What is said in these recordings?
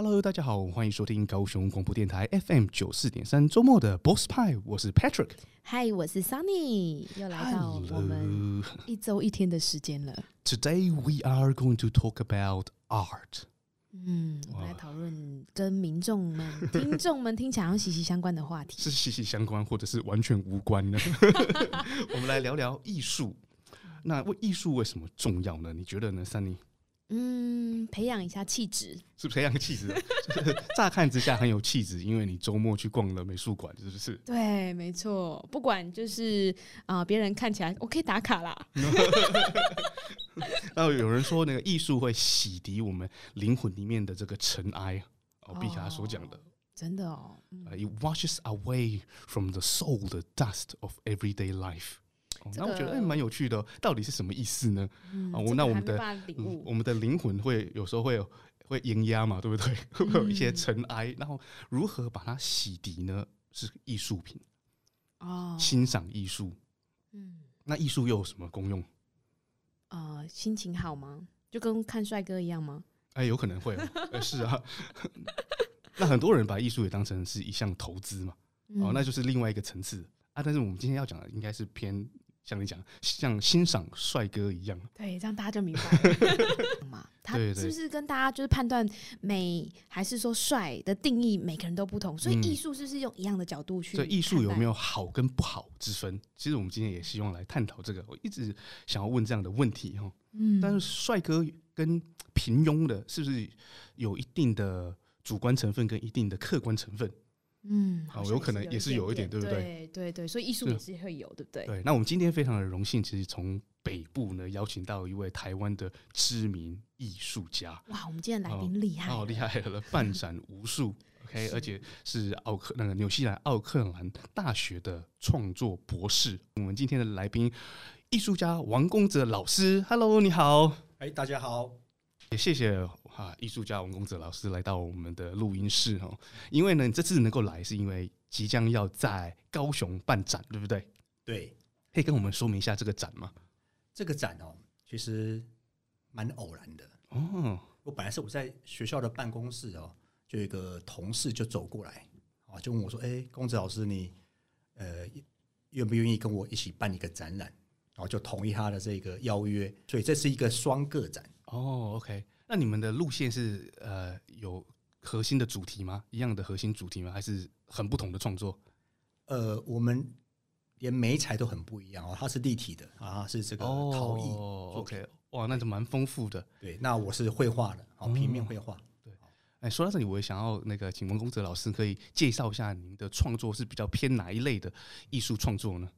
Hello，大家好，欢迎收听高雄广播电台 FM 九四点三周末的 Boss 派，我是 Patrick。Hi，我是 Sunny，又来到我们一周一天的时间了。Today we are going to talk about art。嗯，我们来讨论跟民众们、听众们听起来息息相关的话题，是息息相关，或者是完全无关呢？我们来聊聊艺术。那为艺术为什么重要呢？你觉得呢，Sunny？嗯，培养一下气质，是培养个气质。乍看之下很有气质，因为你周末去逛了美术馆，是不是？对，没错。不管就是啊，别、呃、人看起来我可以打卡啦。然后有人说，那个艺术会洗涤我们灵魂里面的这个尘埃。哦，毕卡所讲的、哦，真的哦。嗯 uh, it washes away from the soul the dust of everyday life。那我觉得哎，蛮有趣的，到底是什么意思呢？嗯、啊，那我们的、嗯、我们的灵魂会有时候会有会盐压嘛，对不对？会有一些尘埃，然后如何把它洗涤呢？是艺术品哦，欣赏艺术。嗯，那艺术又有什么功用？啊、呃，心情好吗？就跟看帅哥一样吗？哎，有可能会、哦，是啊。那很多人把艺术也当成是一项投资嘛，哦，那就是另外一个层次啊。但是我们今天要讲的应该是偏。像你讲，像欣赏帅哥一样，对，这样大家就明白了 嘛。他是不是跟大家就是判断美还是说帅的定义，每个人都不同，所以艺术是不是用一样的角度去？所以艺术有没有好跟不好之分？其实我们今天也希望来探讨这个。我一直想要问这样的问题哈，嗯，但是帅哥跟平庸的，是不是有一定的主观成分跟一定的客观成分？嗯，好，有可能也是有一点，对不对？对对对，所以艺术也是会有，对不对？对，那我们今天非常的荣幸，其实从北部呢邀请到一位台湾的知名艺术家。哇，我们今天来宾厉害，哦，厉害了，办展无数，OK，而且是奥克那个纽西兰奥克兰大学的创作博士。我们今天的来宾，艺术家王公哲老师，Hello，你好，哎，大家好。也谢谢啊，艺术家王公子老师来到我们的录音室哦。因为呢，你这次能够来，是因为即将要在高雄办展，对不对？对，可以跟我们说明一下这个展吗？这个展哦，其实蛮偶然的哦。我本来是我在学校的办公室哦，就有一个同事就走过来啊，就问我说：“哎，公子老师，你呃愿不愿意跟我一起办一个展览？”然后就同意他的这个邀约，所以这是一个双个展。哦，OK，那你们的路线是呃有核心的主题吗？一样的核心主题吗？还是很不同的创作？呃，我们连媒材都很不一样哦，它是立体的啊，是这个陶艺。哦，OK，哇，那就蛮丰富的。对，那我是绘画的，哦，平面绘画。对，哎，说到这里，我也想要那个，请文公子老师可以介绍一下您的创作是比较偏哪一类的艺术创作呢？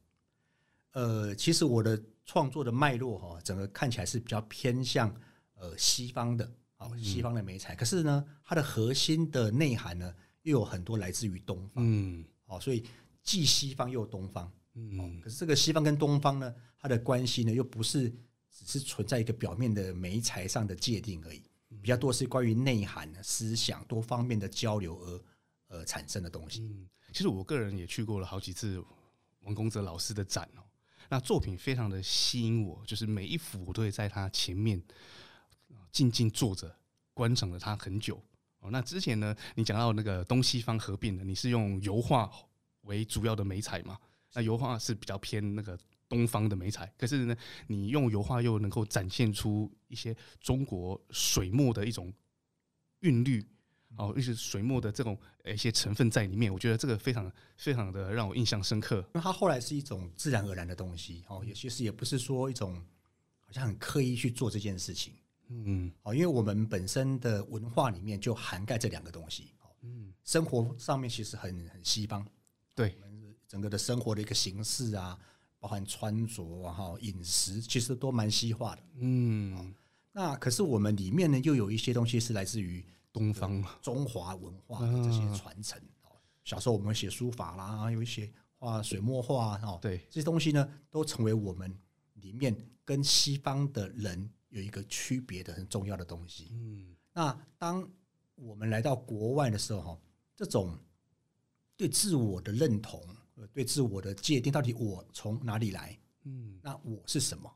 呃，其实我的创作的脉络哈，整个看起来是比较偏向。呃，西方的啊，西方的媒材，可是呢，它的核心的内涵呢，又有很多来自于东方，嗯，哦，所以既西方又东方，嗯，可是这个西方跟东方呢，它的关系呢，又不是只是存在一个表面的美材上的界定而已，比较多是关于内涵、思想多方面的交流而呃产生的东西。嗯，其实我个人也去过了好几次王公泽老师的展哦，那作品非常的吸引我，就是每一幅我都会在他前面。静静坐着，观赏了它很久。哦，那之前呢，你讲到那个东西方合并的，你是用油画为主要的媒材嘛？那油画是比较偏那个东方的媒材，可是呢，你用油画又能够展现出一些中国水墨的一种韵律，哦，一些水墨的这种一些成分在里面。我觉得这个非常非常的让我印象深刻。因为它后来是一种自然而然的东西，哦，也其实也不是说一种好像很刻意去做这件事情。嗯，好，因为我们本身的文化里面就涵盖这两个东西。嗯，生活上面其实很很西方，对，整个的生活的一个形式啊，包含穿着啊、哈饮食，其实都蛮西化的。嗯，那可是我们里面呢，又有一些东西是来自于东方中华文化的这些传承。小时候我们写书法啦，有一些画水墨画哦，对，这些东西呢，都成为我们里面跟西方的人。有一个区别的很重要的东西。嗯，那当我们来到国外的时候，哈，这种对自我的认同，呃，对自我的界定，到底我从哪里来？嗯，那我是什么？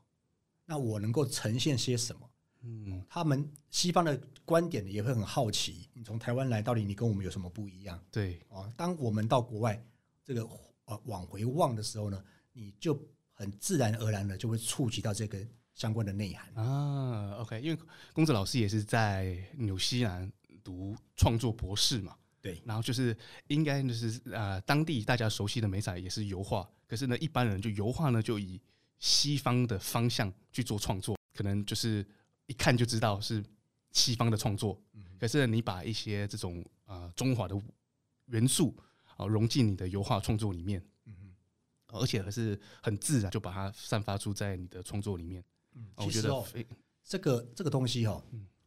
那我能够呈现些什么？嗯，他们西方的观点也会很好奇，你从台湾来，到底你跟我们有什么不一样？对，哦，当我们到国外这个呃往回望的时候呢，你就很自然而然的就会触及到这个相关的内涵啊。OK，因为公子老师也是在纽西兰读创作博士嘛。对，然后就是应该就是呃，当地大家熟悉的美彩也是油画，可是呢，一般人就油画呢就以西方的方向去做创作，可能就是一看就知道是西方的创作。可是，你把一些这种呃中华的元素啊融进你的油画创作里面，而且还是很自然就把它散发出在你的创作里面。我觉得这个这个东西哦，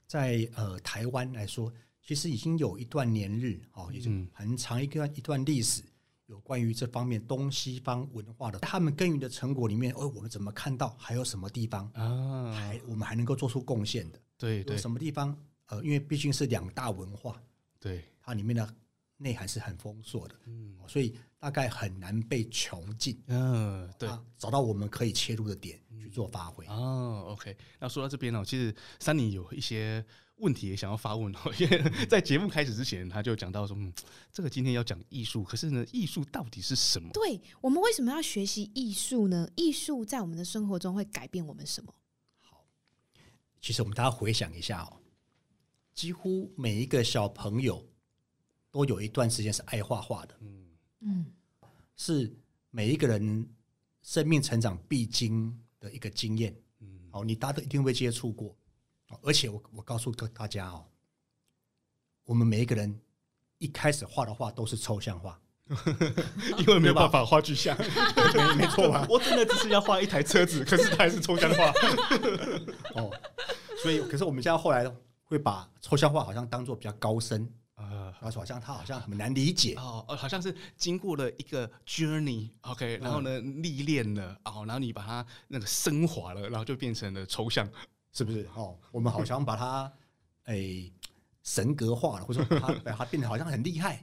在呃台湾来说。其实已经有一段年日，哦，已经很长一段一段历史，有关于这方面东西方文化的，他们耕耘的成果里面，哦，我们怎么看到还有什么地方啊，还我们还能够做出贡献的？对对，有什么地方？呃，因为毕竟是两大文化，对，它里面的内涵是很丰硕的，嗯，所以大概很难被穷尽，嗯，对，找到我们可以切入的点去做发挥。哦，OK，那说到这边呢，其实 Sunny 有一些。问题也想要发问，因为在节目开始之前，他就讲到说：“嗯，这个今天要讲艺术，可是呢，艺术到底是什么？对，我们为什么要学习艺术呢？艺术在我们的生活中会改变我们什么？”好，其实我们大家回想一下哦，几乎每一个小朋友都有一段时间是爱画画的，嗯嗯，是每一个人生命成长必经的一个经验，嗯，好，你大家都一定会接触过。而且我我告诉大家哦，我们每一个人一开始画的画都是抽象画，因为没有办法画具象，没错吧？我真的只是要画一台车子，可是它还是抽象画。哦，所以可是我们现在后来会把抽象画好像当做比较高深啊，然后好像他好像很难理解哦，好像是经过了一个 journey，OK，然后呢历练了哦，然后你把它那个升华了，然后就变成了抽象。是不是哦？我们好像把它诶、欸、神格化了，或者说把它 把它变得好像很厉害啊。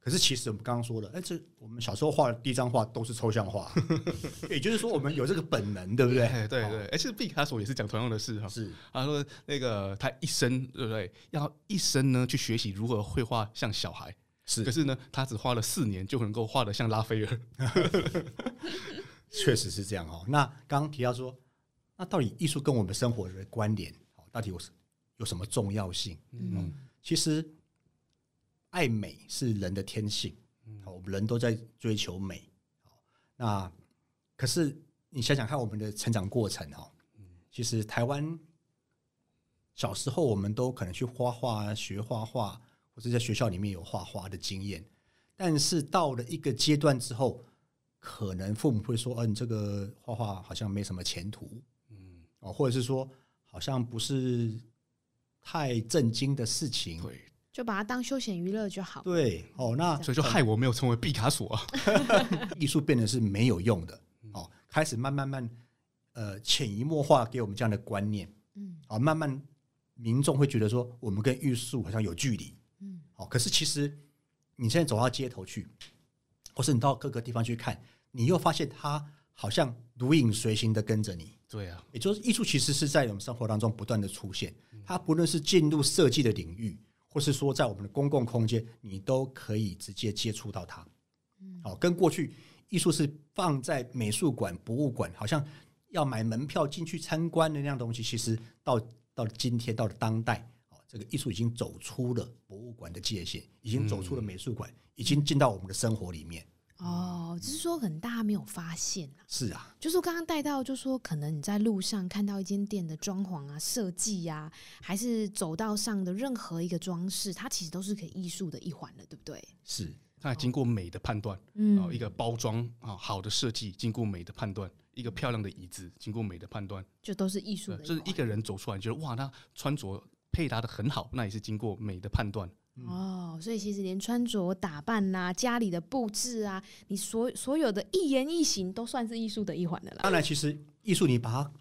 可是其实我们刚刚说的，哎、欸，这我们小时候画的第一张画都是抽象画，也就是说我们有这个本能，对不对？对对对。而且毕卡索也是讲同样的事哈。是，他说那个他一生对不对？要一生呢去学习如何绘画像小孩，是。可是呢，他只花了四年就能够画得像拉斐尔。确实是这样哦。那刚刚提到说。那到底艺术跟我们生活的关联，到底有有什么重要性？嗯，其实爱美是人的天性，我们人都在追求美。那可是你想想看，我们的成长过程哦，其实台湾小时候我们都可能去画画、学画画，或者在学校里面有画画的经验。但是到了一个阶段之后，可能父母会说：“哦，你这个画画好像没什么前途。”哦，或者是说，好像不是太正经的事情，对，就把它当休闲娱乐就好。对，哦，那所以就害我没有成为毕卡索。啊，艺术变得是没有用的。哦，开始慢慢慢，呃，潜移默化给我们这样的观念，嗯，啊，慢慢民众会觉得说，我们跟艺术好像有距离，嗯，哦，可是其实你现在走到街头去，或是你到各个地方去看，你又发现它好像如影随形的跟着你。对啊，也就是艺术其实是在我们生活当中不断的出现，它不论是进入设计的领域，或是说在我们的公共空间，你都可以直接接触到它。好，跟过去艺术是放在美术馆、博物馆，好像要买门票进去参观的那样东西，其实到到今天到了当代，哦这个艺术已经走出了博物馆的界限，已经走出了美术馆，已经进到我们的生活里面。哦，只是说可能大家没有发现啊。是啊，就是我刚刚带到，就是说可能你在路上看到一间店的装潢啊、设计呀，还是走道上的任何一个装饰，它其实都是可以艺术的一环了，对不对？是，它经过美的判断，嗯，一个包装啊，好的设计经过美的判断，一个漂亮的椅子经过美的判断，就都是艺术的。就是一个人走出来，觉得哇，他穿着配搭的很好，那也是经过美的判断。哦，所以其实连穿着打扮呐、啊、家里的布置啊，你所所有的一言一行都算是艺术的一环的啦。当然，其实艺术你把它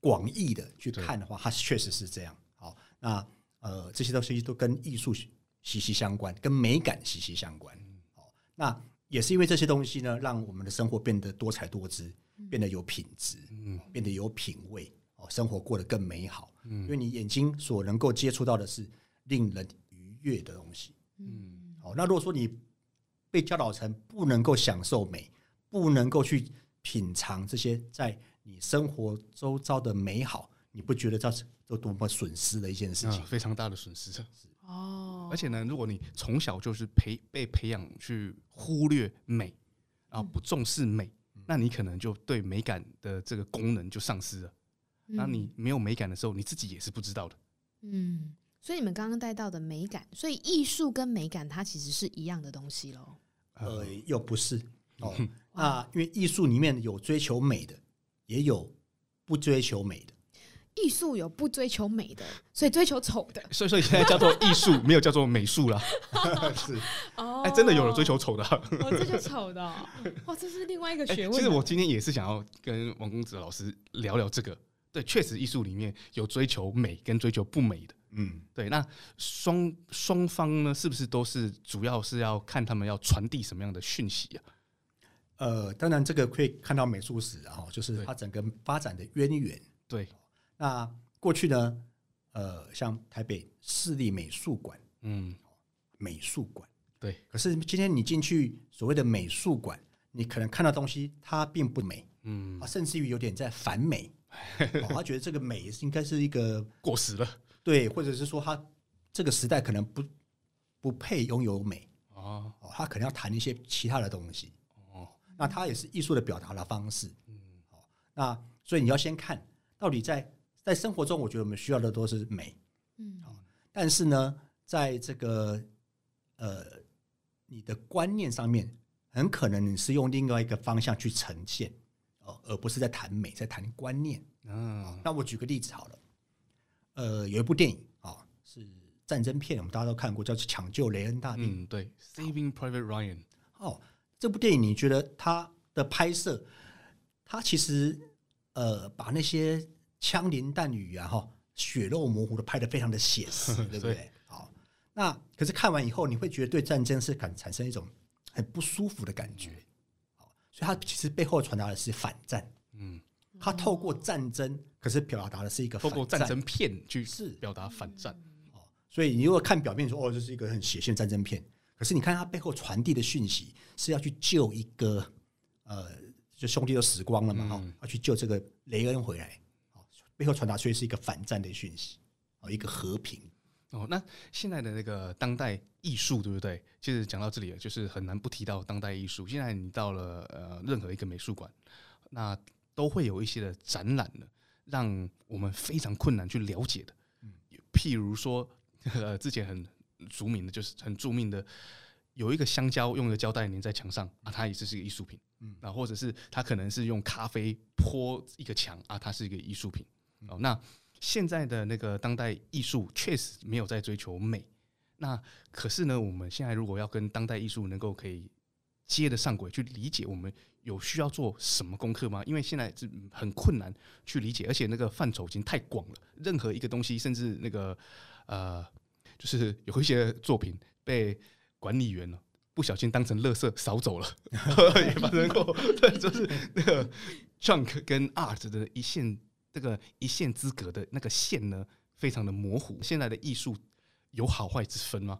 广义的去看的话，它确实是这样。好，那呃，这些东西都跟艺术息息相关，跟美感息息相关。好，那也是因为这些东西呢，让我们的生活变得多彩多姿，变得有品质，嗯，变得有品味。哦，生活过得更美好。嗯，因为你眼睛所能够接触到的是令人愉悦的东西。嗯，好，那如果说你被教导成不能够享受美，不能够去品尝这些在你生活周遭的美好，你不觉得这是有多么损失的一件事情？嗯，非常大的损失。哦，而且呢，如果你从小就是培被培养去忽略美，然后不重视美，嗯，那你可能就对美感的这个功能就丧失了。那你没有美感的时候，你自己也是不知道的。嗯，所以你们刚刚带到的美感，所以艺术跟美感它其实是一样的东西喽。呃，又不是哦。嗯，那因为艺术里面有追求美的，也有不追求美的。艺术有不追求美的，所以追求丑的。所以，所以现在叫做艺术，没有叫做美术了。是 哦，哎，真的有人追求丑的。哦，追求丑的，哇，这是另外一个学问。其实我今天也是想要跟王公子老师聊聊这个。对，确实艺术里面有追求美跟追求不美的，嗯，对。那双双方呢，是不是都是主要是要看他们要传递什么样的讯息啊？呃，当然这个可以看到美术史啊，就是它整个发展的渊源。对，那过去呢，呃，像台北市立美术馆，嗯，美术馆，对。可是今天你进去所谓的美术馆，你可能看到东西它并不美，嗯，啊，甚至于有点在反美。哦，他觉得这个美应该是一个过时了，对，或者是说他这个时代可能不不配拥有美哦，他可能要谈一些其他的东西哦，那他也是艺术的表达的方式，嗯，那所以你要先看到底在在生活中，我觉得我们需要的都是美，嗯，但是呢，在这个呃你的观念上面，很可能你是用另外一个方向去呈现哦。而不是在谈美，在谈观念。嗯，那我举个例子好了。呃，有一部电影啊，是战争片，我们大家都看过，叫做《抢救雷恩大兵》。嗯，对，《Saving Private Ryan》。哦，这部电影你觉得它的拍摄，它其实呃，把那些枪林弹雨啊，哈，血肉模糊的拍的非常的写实，对不对？好，那可是看完以后，你会觉得对战争是感产生一种很不舒服的感觉。好所以它其实背后传达的是反战，嗯，它透过战争，可是表达的是一个透过战争片去是表达反战，哦，所以你如果看表面说哦，这是一个很血腥的战争片，可是你看他背后传递的讯息是要去救一个呃，就兄弟都死光了嘛，哈，要去救这个雷恩回来，哦，背后传达出来是一个反战的讯息，哦，一个和平。哦，那现在的那个当代艺术，对不对？其实讲到这里，就是很难不提到当代艺术。现在你到了呃任何一个美术馆，那都会有一些的展览呢，让我们非常困难去了解的。譬如说，呃，之前很著名的，就是很著名的，有一个香蕉用一个胶带粘在墙上啊，它也是是一个艺术品。嗯，啊，或者是它可能是用咖啡泼一个墙啊，它是一个艺术品。哦，那。现在的那个当代艺术确实没有在追求美，那可是呢，我们现在如果要跟当代艺术能够可以接得上轨，去理解，我们有需要做什么功课吗？因为现在是很困难去理解，而且那个范畴已经太广了。任何一个东西，甚至那个呃，就是有一些作品被管理员呢不小心当成垃圾扫走了，也发生过。对，就是那个 junk 跟 art 的一线。这个一线之隔的那个线呢，非常的模糊。现在的艺术有好坏之分吗？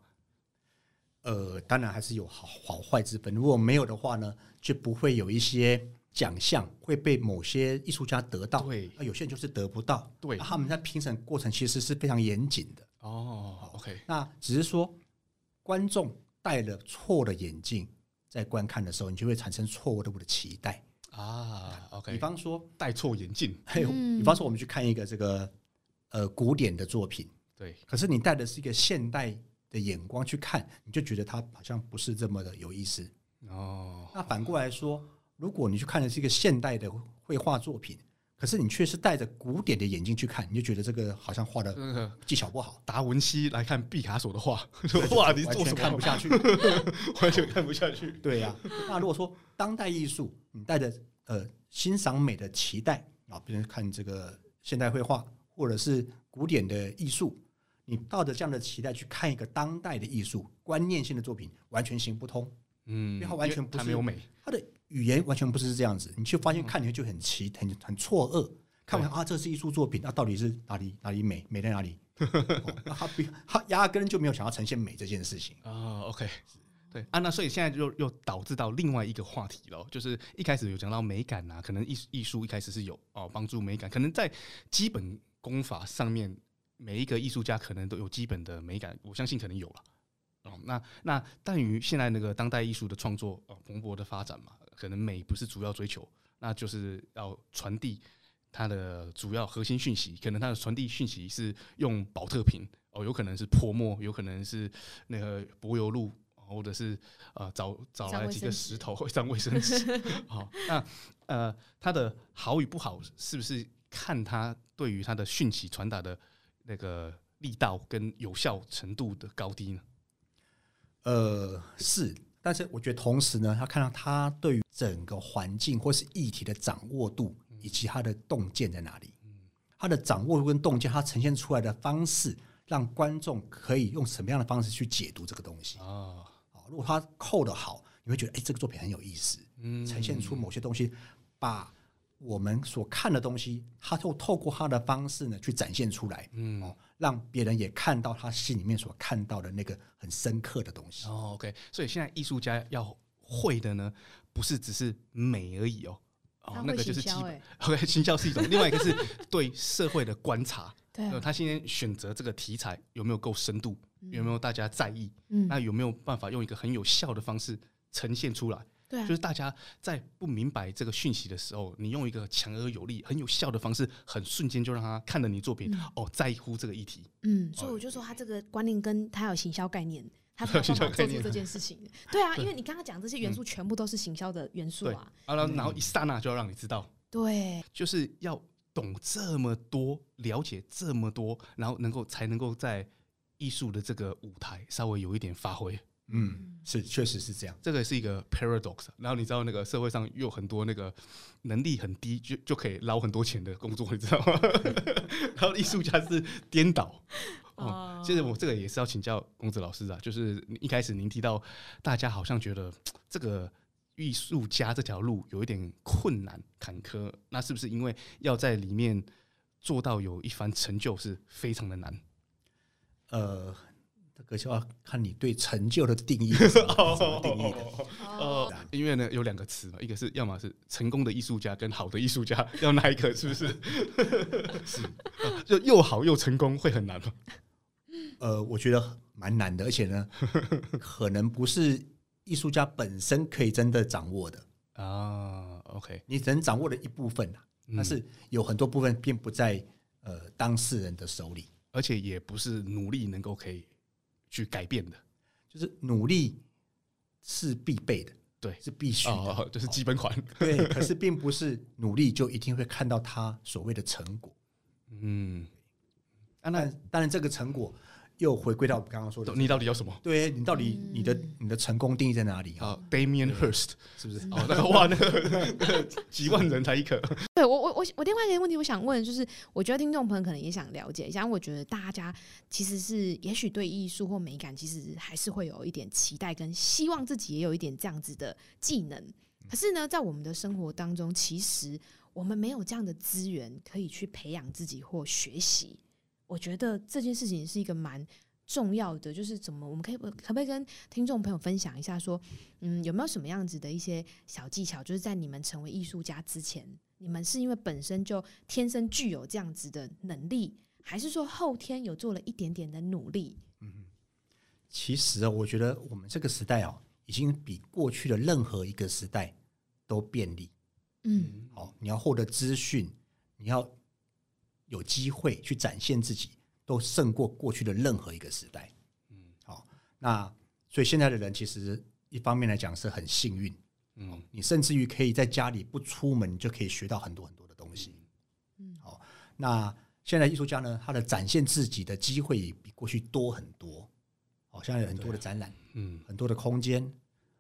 呃，当然还是有好好坏之分。如果没有的话呢，就不会有一些奖项会被某些艺术家得到。对，有些人就是得不到。对，他们在评审过程其实是非常严谨的。哦，OK。那只是说，观众戴了错的眼镜在观看的时候，你就会产生错误的我的期待。啊，OK，比方说戴错眼镜，还有，比方说我们去看一个这个呃古典的作品，对，可是你戴的是一个现代的眼光去看，你就觉得它好像不是这么的有意思哦。那反过来说，如果你去看的是一个现代的绘画作品，可是你却是戴着古典的眼镜去看，你就觉得这个好像画的技巧不好。达文西来看毕卡索的画，哇，你完全看不下去，完全看不下去。对呀，那如果说当代艺术，你带着呃欣赏美的期待啊，比如看这个现代绘画或者是古典的艺术，你抱着这样的期待去看一个当代的艺术观念性的作品，完全行不通。嗯，因为它完全不是没有美，它的。语言完全不是这样子，你去发现看起来就很奇、很很错愕。看完啊，这是艺术作品，那、啊、到底是哪里哪里美，美在哪里？哦、那他不，他压根就没有想要呈现美这件事情啊、哦。OK，对啊，那所以现在就又导致到另外一个话题了，就是一开始有讲到美感啊，可能艺艺术一开始是有哦帮助美感，可能在基本功法上面，每一个艺术家可能都有基本的美感，我相信可能有了。哦，那那但于现在那个当代艺术的创作哦蓬勃的发展嘛，可能美不是主要追求，那就是要传递它的主要核心讯息。可能它的传递讯息是用宝特瓶哦，有可能是泼墨，有可能是那个柏油路，或者是呃 找找来几个石头一张卫生纸。好，那呃它的好与不好，是不是看它对于它的讯息传达的那个力道跟有效程度的高低呢？呃，是，但是我觉得同时呢，他看到他对于整个环境或是议题的掌握度，以及他的洞见在哪里，他的掌握度跟洞见，他呈现出来的方式，让观众可以用什么样的方式去解读这个东西啊？如果他扣的好，你会觉得哎，这个作品很有意思，呈现出某些东西，把。我们所看的东西，他就透过他的方式呢去展现出来，嗯，哦，让别人也看到他心里面所看到的那个很深刻的东西。哦，OK，所以现在艺术家要会的呢，不是只是美而已哦，哦，那个就是基本。OK，行销是一种，另外一个是对社会的观察。对、啊，他今天选择这个题材有没有够深度，有没有大家在意？嗯，那有没有办法用一个很有效的方式呈现出来？对、啊，就是大家在不明白这个讯息的时候，你用一个强而有力、很有效的方式，很瞬间就让他看了你作品，嗯、哦，在乎这个议题。嗯，所以我就说他这个观念跟他有行销概念，他 才有办法做出这件事情。对啊，因为你刚刚讲这些元素全部都是行销的元素啊。啊，然后一刹那就要让你知道，对，就是要懂这么多，了解这么多，然后能够才能够在艺术的这个舞台稍微有一点发挥。嗯，是，确实是这样。这个是一个 paradox。然后你知道，那个社会上又有很多那个能力很低就就可以捞很多钱的工作，你知道吗？然后艺术家是颠倒。哦，其实我这个也是要请教公子老师啊。就是一开始您提到，大家好像觉得这个艺术家这条路有一点困难坎坷，那是不是因为要在里面做到有一番成就是非常的难？呃。这个就要看你对成就的定义是什么 定义的。哦，因为呢有两个词嘛，一个是要么是成功的艺术家跟好的艺术家，要哪一个？是不是？是，就又好又成功会很难吗？呃，我觉得蛮难的，而且呢，可能不是艺术家本身可以真的掌握的啊。OK，你只能掌握了一部分啊，但是有很多部分并不在呃当事人的手里，而且也不是努力能够可以。去改变的，就是努力是必备的，对，是必须的，哦，就是基本款。对，可是并不是努力就一定会看到他所谓的成果。嗯，啊，那当然这个成果。又回归到我们刚刚说的，你到底要什么？对，你到底你的你的成功定义在哪里啊？Damian Hirst 是不是？哦，那个哇，那个几万人才一颗。对我我我我另外一个问题，我想问就是，我觉得听众朋友可能也想了解一下，我觉得大家其实是也许对艺术或美感，其实还是会有一点期待，跟希望自己也有一点这样子的技能。可是呢，在我们的生活当中，其实我们没有这样的资源可以去培养自己或学习。我觉得这件事情是一个蛮重要的，就是怎么我们可以可不可以跟听众朋友分享一下，说，嗯，有没有什么样子的一些小技巧，就是在你们成为艺术家之前，你们是因为本身就天生具有这样子的能力，还是说后天有做了一点点的努力？嗯，其实啊，我觉得我们这个时代啊，已经比过去的任何一个时代都便利。嗯，好，你要获得资讯，你要。有机会去展现自己，都胜过过去的任何一个时代。嗯，好，那所以现在的人其实一方面来讲是很幸运。嗯，你甚至于可以在家里不出门，就可以学到很多很多的东西。嗯，好，那现在艺术家呢，他的展现自己的机会也比过去多很多。哦，现在有很多的展览，嗯，很多的空间，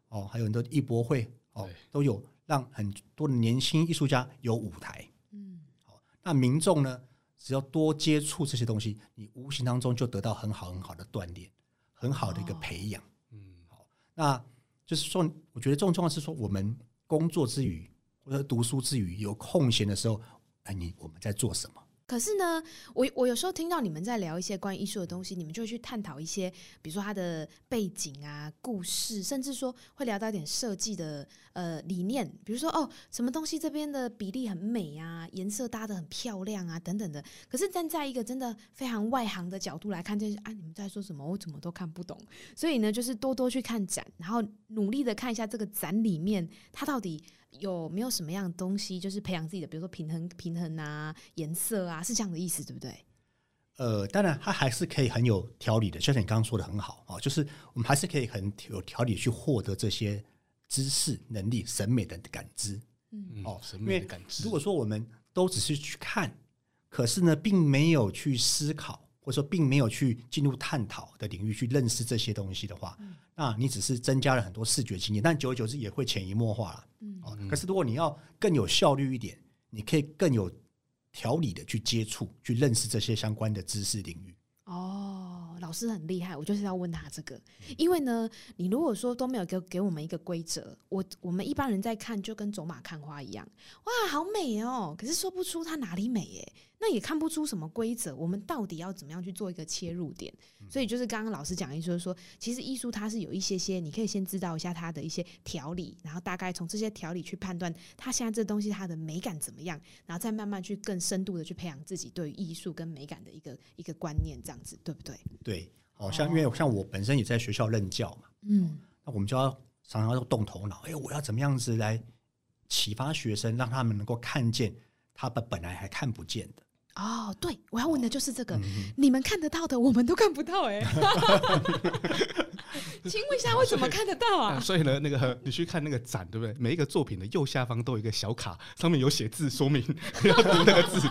哦，还有很多艺博会，哦，都有让很多的年轻艺术家有舞台。嗯，好，那民众呢？只要多接触这些东西，你无形当中就得到很好很好的锻炼，很好的一个培养。嗯，好，那就是说，我觉得这种状况是说，我们工作之余或者读书之余有空闲的时候，哎，你我们在做什么？可是呢，我我有时候听到你们在聊一些关于艺术的东西，你们就会去探讨一些，比如说它的背景啊、故事，甚至说会聊到一点设计的呃理念，比如说哦，什么东西这边的比例很美啊，颜色搭得很漂亮啊，等等的。可是站在一个真的非常外行的角度来看，就是啊，你们在说什么，我怎么都看不懂。所以呢，就是多多去看展，然后努力的看一下这个展里面它到底。有没有什么样的东西，就是培养自己的，比如说平衡、平衡啊、颜色啊，是这样的意思，对不对？呃，当然，它还是可以很有条理的，就像你刚刚说的很好啊，就是我们还是可以很有条理去获得这些知识、能力、审美的感知。嗯，哦，审美的感知。如果说我们都只是去看，可是呢，并没有去思考。或者说，并没有去进入探讨的领域去认识这些东西的话，嗯、那你只是增加了很多视觉经验，但久而久之也会潜移默化了。嗯，可是如果你要更有效率一点，你可以更有条理的去接触、去认识这些相关的知识领域。哦，老师很厉害，我就是要问他这个，因为呢，你如果说都没有给给我们一个规则，我我们一般人在看就跟走马看花一样，哇，好美哦，可是说不出它哪里美耶。那也看不出什么规则，我们到底要怎么样去做一个切入点？所以就是刚刚老师讲的意思，就是说，其实艺术它是有一些些，你可以先知道一下它的一些条理，然后大概从这些条理去判断它现在这东西它的美感怎么样，然后再慢慢去更深度的去培养自己对于艺术跟美感的一个一个观念，这样子对不对？对，好像因为像我本身也在学校任教嘛，嗯，那我们就要常常要动头脑，哎，我要怎么样子来启发学生，让他们能够看见他们本来还看不见的。哦，对，我要问的就是这个，嗯、你们看得到的，我们都看不到哎。请问一下，我怎么看得到啊？所以 呢，那个你去看那个展，对不对？每一个作品的右下方都有一个小卡，上面有写字说明，要读那个字。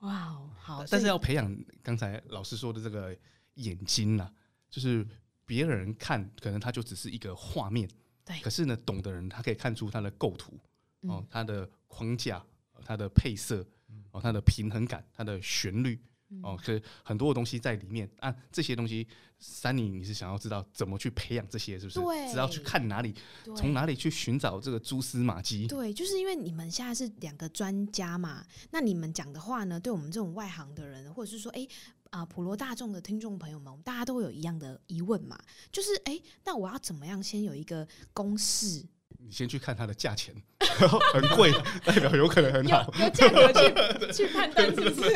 哇哦，好！但是要培养刚才老师说的这个眼睛呐、啊，就是别人看可能他就只是一个画面，对。可是呢，懂的人他可以看出它的构图哦，它的框架。它的配色，哦，它的平衡感，它的旋律，哦，可是很多的东西在里面啊。这些东西，Sunny，你是想要知道怎么去培养这些，是不是？对，只要去看哪里，从哪里去寻找这个蛛丝马迹。对，就是因为你们现在是两个专家嘛，那你们讲的话呢，对我们这种外行的人，或者是说，哎，啊，普罗大众的听众朋友们，我们大家都会有一样的疑问嘛，就是，哎，那我要怎么样先有一个公式？你先去看它的价钱，很贵，代表有可能很好。有价格去 去判断是不是？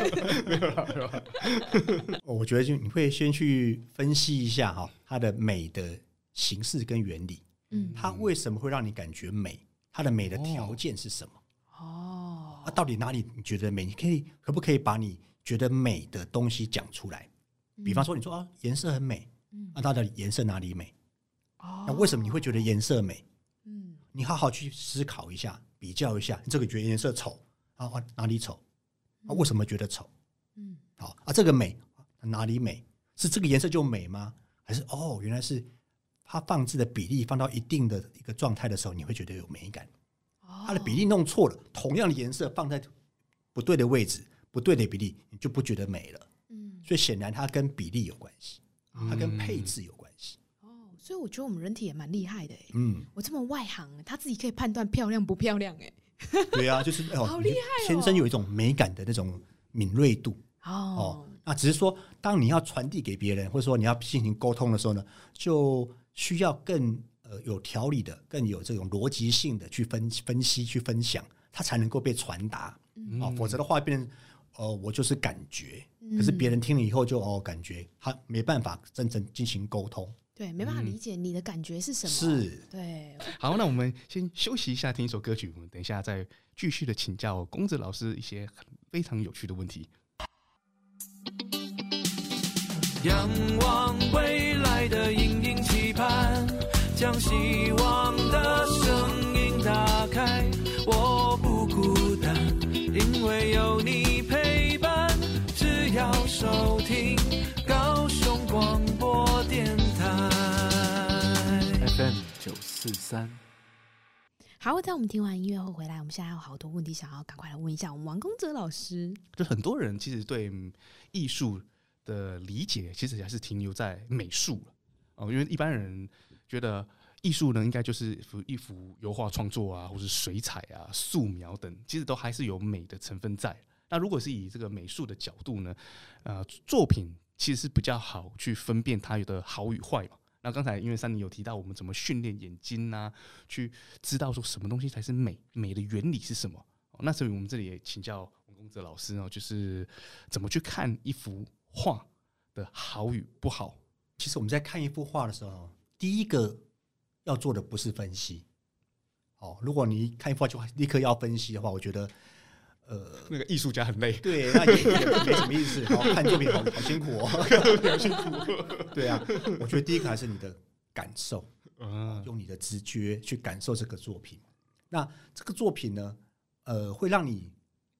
没有了，没有了。我觉得就你会先去分析一下哈，它的美的形式跟原理。嗯，它为什么会让你感觉美？它的美的条件是什么？哦，啊，到底哪里你觉得美？你可以可不可以把你觉得美的东西讲出来？比方说，你说啊，颜色很美，那它的颜色哪里美？哦，那为什么你会觉得颜色美？你好好去思考一下，比较一下，你这个觉得颜色丑啊？哪里丑？啊，为什么觉得丑？嗯，好啊，这个美哪里美？是这个颜色就美吗？还是哦，原来是它放置的比例放到一定的一个状态的时候，你会觉得有美感。它的比例弄错了，同样的颜色放在不对的位置、不对的比例，你就不觉得美了。嗯，所以显然它跟比例有关系，它跟配置有关系。所以我觉得我们人体也蛮厉害的哎，嗯，我这么外行，他自己可以判断漂亮不漂亮哎，对啊，就是好厉害，天生有一种美感的那种敏锐度哦。那只是说，当你要传递给别人，或者说你要进行沟通的时候呢，就需要更呃有条理的、更有这种逻辑性的去分分析、去分享，它才能够被传达啊。否则的话，变成呃我就是感觉，可是别人听了以后就哦感觉，他没办法真正进行沟通。对，没办法理解你的感觉是什么。是，对。好，那我们先休息一下，听一首歌曲。我们等一下再继续的请教公子老师一些很非常有趣的问题。仰望未来的隐隐期盼，将希望的声音打开。我不孤单，因为有你陪伴。只要收三，好，在我们听完音乐后回来，我们现在还有好多问题想要赶快来问一下我们王公哲老师。就很多人其实对艺术的理解，其实还是停留在美术哦，因为一般人觉得艺术呢，应该就是一幅一幅油画创作啊，或是水彩啊、素描等，其实都还是有美的成分在。那如果是以这个美术的角度呢，呃，作品其实是比较好去分辨它有的好与坏嘛。那刚才因为三林有提到我们怎么训练眼睛啊，去知道说什么东西才是美，美的原理是什么。那所以我们这里也请教文公泽老师哦，就是怎么去看一幅画的好与不好。其实我们在看一幅画的时候，第一个要做的不是分析。哦，如果你看一幅画就立刻要分析的话，我觉得，呃，那个艺术家很累。对，那也，也没什么意思。好，看作品好好辛苦哦，好辛苦。对啊，我觉得第一个还是你的感受，嗯，用你的直觉去感受这个作品。那这个作品呢，呃，会让你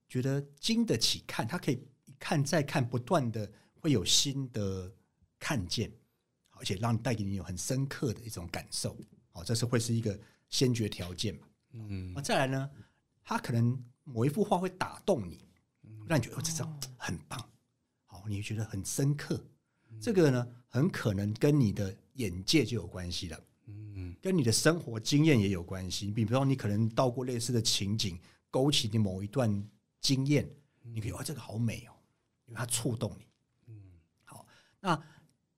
觉得经得起看，它可以一看再看，不断的会有新的看见。而且让你带给你有很深刻的一种感受，好，这是会是一个先决条件嘛。嗯，那再来呢，他可能某一幅画会打动你，让你觉得这张很棒，好，你觉得很深刻。这个呢，很可能跟你的眼界就有关系了，嗯，跟你的生活经验也有关系。比方说，你可能到过类似的情景，勾起你某一段经验，你可以哇，这个好美哦，因为它触动你。嗯，好，那。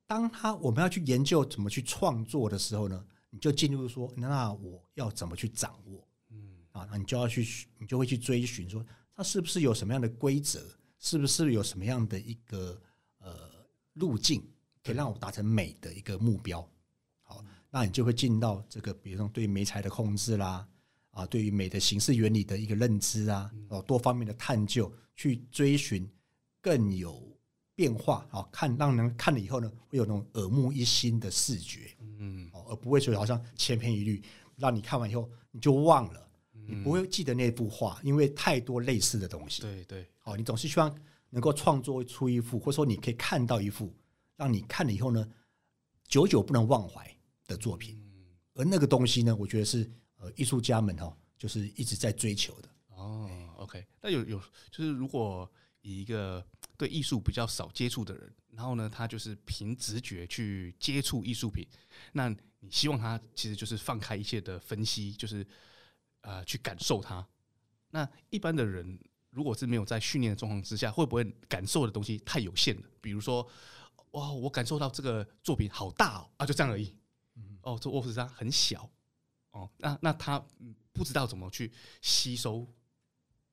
当他我们要去研究怎么去创作的时候呢，你就进入说，那我要怎么去掌握？嗯啊，那你就要去，你就会去追寻说，它是不是有什么样的规则？是不是有什么样的一个呃路径，可以让我达成美的一个目标？好，那你就会进到这个，比如说对媒材的控制啦，啊，对于美的形式原理的一个认知啊，哦，多方面的探究，去追寻更有。变化好，看让人看了以后呢，会有那种耳目一新的视觉，嗯，哦而不会说好像千篇一律，让你看完以后你就忘了，你不会记得那幅画，因为太多类似的东西。对对，好，你总是希望能够创作出一幅，或者说你可以看到一幅，让你看了以后呢，久久不能忘怀的作品。而那个东西呢，我觉得是呃艺术家们哈，就是一直在追求的。哦，OK，那有有就是如果以一个。对艺术比较少接触的人，然后呢，他就是凭直觉去接触艺术品。那你希望他其实就是放开一切的分析，就是呃去感受它。那一般的人如果是没有在训练的状况之下，会不会感受的东西太有限了？比如说，哇，我感受到这个作品好大哦，啊，就这样而已。哦，这卧室它很小哦，那那他不知道怎么去吸收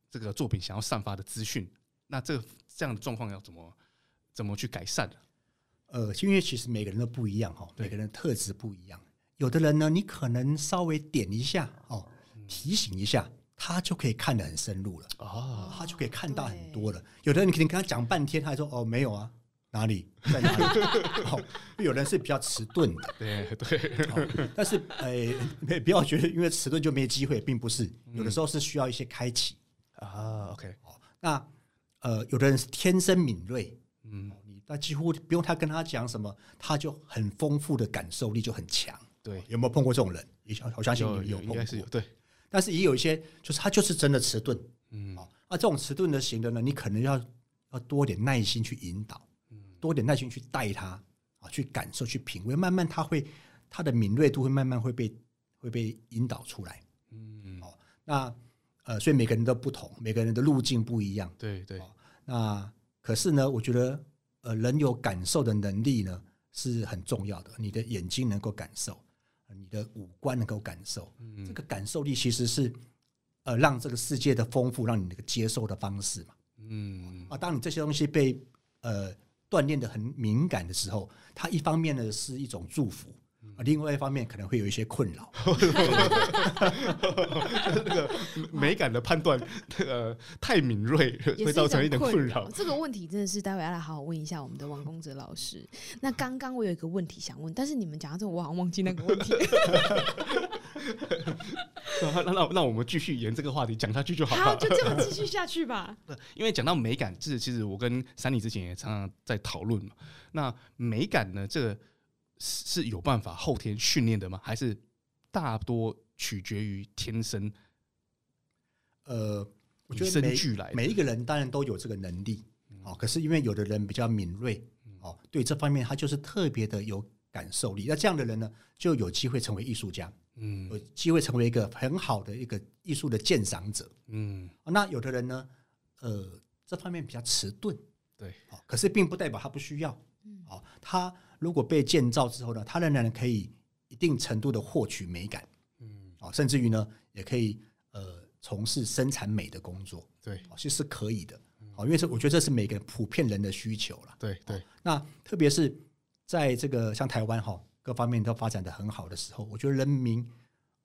这个作品想要散发的资讯。那这个这样的状况要怎么怎么去改善呢？呃，因为其实每个人都不一样哈，每个人的特质不一样。有的人呢，你可能稍微点一下哦，提醒一下，他就可以看得很深入了啊，他就可以看到很多了。有的人你可能跟他讲半天，他还说哦没有啊，哪里在哪里？哦，有人是比较迟钝的，对对。哦，但是哎，不要觉得因为迟钝就没机会，并不是，有的时候是需要一些开启啊。OK，好，那。呃，有的人是天生敏锐，嗯，你那几乎不用他跟他讲什么，他就很丰富的感受力就很强。对，有没有碰过这种人？我相信有，有碰过，应该是有。对，但是也有一些，就是他就是真的迟钝，嗯，啊，这种迟钝的型的呢，你可能要要多点耐心去引导，嗯，多点耐心去带他啊，去感受、去品味，慢慢他会他的敏锐度会慢慢会被会被引导出来，嗯，哦，那呃，所以每个人都不同，每个人的路径不一样，对对。那可是呢，我觉得，呃，人有感受的能力呢是很重要的。你的眼睛能够感受，你的五官能够感受，嗯，这个感受力其实是，呃，让这个世界的丰富，让你那个接受的方式嘛，嗯。啊，当你这些东西被呃锻炼得很敏感的时候，它一方面呢是一种祝福。另外一方面可能会有一些困扰，那个美感的判断，呃，太敏锐会造成一点困扰。这个问题真的是待会要来好好问一下我们的王公哲老师。那刚刚我有一个问题想问，但是你们讲到这，我好像忘记那个问题。那那那我们继续沿这个话题讲下去就好了。好，就这样继续下去吧。因为讲到美感，这其实我跟珊妮之前也常常在讨论嘛。那美感呢，这个。是有办法后天训练的吗？还是大多取决于天生？呃，我觉得每每一个人当然都有这个能力，哦，可是因为有的人比较敏锐，哦，对这方面他就是特别的有感受力。那这样的人呢，就有机会成为艺术家，嗯有机会成为一个很好的一个艺术的鉴赏者。嗯，那有的人呢，呃，这方面比较迟钝，对，哦，可是并不代表他不需要。嗯，哦，他如果被建造之后呢，它仍然可以一定程度的获取美感，嗯，哦，甚至于呢，也可以呃从事生产美的工作，对，其实是可以的。哦，因为这我觉得这是每个普遍人的需求了。对对，那特别是在这个像台湾哈，各方面都发展的很好的时候，我觉得人民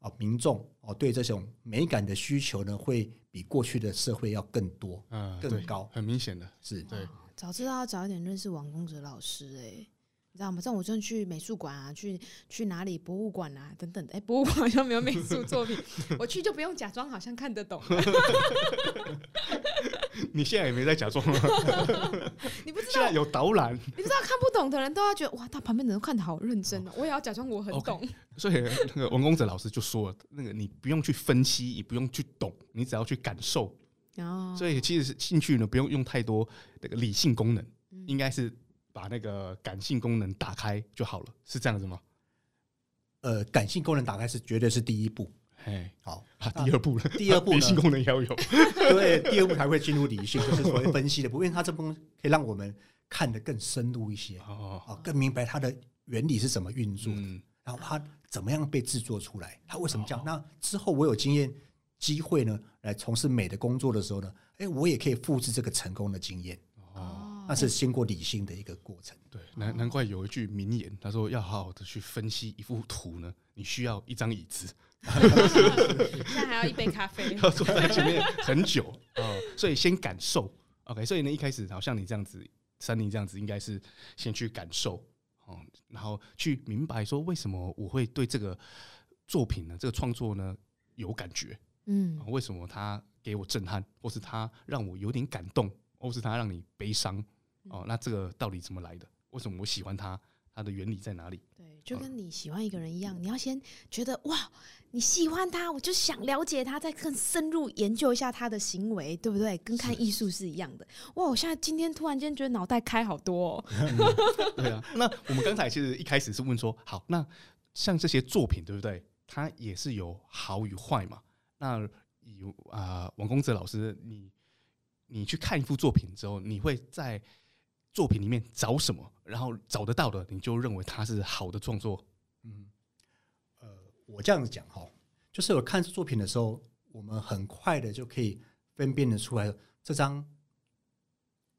啊民众哦对这种美感的需求呢，会比过去的社会要更多，更高。很明显的，是。对，早知道要早一点认识王公哲老师哎、你知道吗？这样我就去美术馆啊，去去哪里博物馆啊等等的。哎、博物馆好像没有美术作品，我去就不用假装好像看得懂了。你现在也没在假装吗？你不知道现在，有导览，你不知道看不懂的人都要觉得哇，他旁边的人都看的好认真哦、我也要假装我很懂。所以那个文公子老师就说了，那个你不用去分析，也不用去懂，你只要去感受。哦，所以其实是兴趣呢，不用用太多那个理性功能，嗯应该是把那个感性功能打开就好了，是这样子吗？呃，感性功能打开是绝对是第一步。哎，好，啊，第二步了？第二步呢 理性功能也要有，对，第二步才会进入理性，就是所谓分析的部分，因为它这部分可以让我们看得更深入一些，哦，啊，更明白它的原理是怎么运作的，嗯，然后它怎么样被制作出来，它为什么这样？那之后我有经验机会呢，来从事美的工作的时候呢，哎，我也可以复制这个成功的经验，哦，那是经过理性的一个过程。对，难难怪有一句名言，他说要好好的去分析一幅图呢，你需要一张椅子，现在还要一杯咖啡。要坐在前面很久哦，所以先感受，OK，所以呢，一开始好像你这样子，三林这样子，应该是先去感受哦，然后去明白说为什么我会对这个作品呢，这个创作呢有感觉，嗯。哦为什么他给我震撼，或是他让我有点感动，或是他让你悲伤哦，那这个到底怎么来的？为什么我喜欢他？它的原理在哪里？对，就跟你喜欢一个人一样，你要先觉得哇，你喜欢他，我就想了解他，再更深入研究一下他的行为，对不对？跟看艺术是一样的。哇，我现在今天突然间觉得脑袋开好多哦。对啊，那我们刚才其实一开始是问说，好，那像这些作品，对不对？它也是有好与坏嘛。那以啊、呃，王恭哲老师，你你去看一幅作品之后，你会在作品里面找什么？然后找得到的，你就认为它是好的创作。嗯，呃，我这样子讲哈，就是我看作品的时候，我们很快的就可以分辨得出来，这张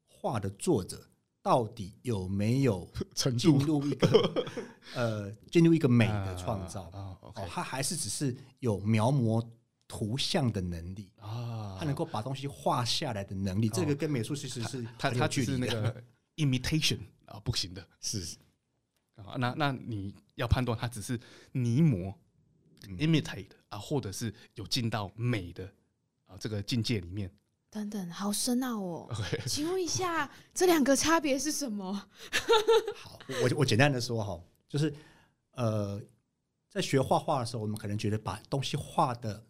画的作者到底有没有 程进入一个 呃进入一个美的创造？啊哦，他还是只是有描摹图像的能力啊，他能够把东西画下来的能力，这个跟美术其实是他他只是那个个 imitation 啊，不行的，是啊，那那你要判断它只是泥模、嗯 imitate 啊，或者是有进到美的啊这个境界里面。等等，好深奥哦。请问一下，这两个差别是什么？好，我我简单的说哈，就是呃，在学画画的时候，我们可能觉得把东西画的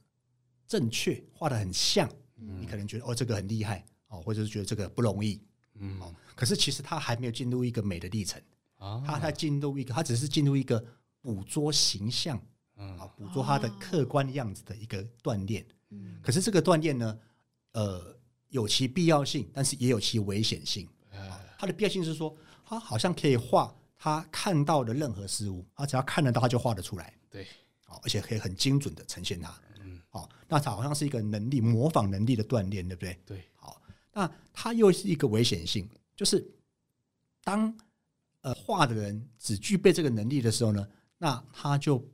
正确，画的很像，你可能觉得哦这个很厉害哦，或者是觉得这个不容易，嗯哦，可是其实他还没有进入一个美的历程，啊他在进入一个，他只是进入一个捕捉形象嗯啊，捕捉它的客观样子的一个锻炼。嗯可是这个锻炼呢，呃，有其必要性，但是也有其危险性。哎它的必要性是说，他好像可以画他看到的任何事物，他只要看得到，他就画得出来。对，哦，而且可以很精准的呈现它。嗯，好，那它好像是一个能力模仿能力的锻炼，对不对？对，好，那它又是一个危险性，就是当呃画的人只具备这个能力的时候呢，那他就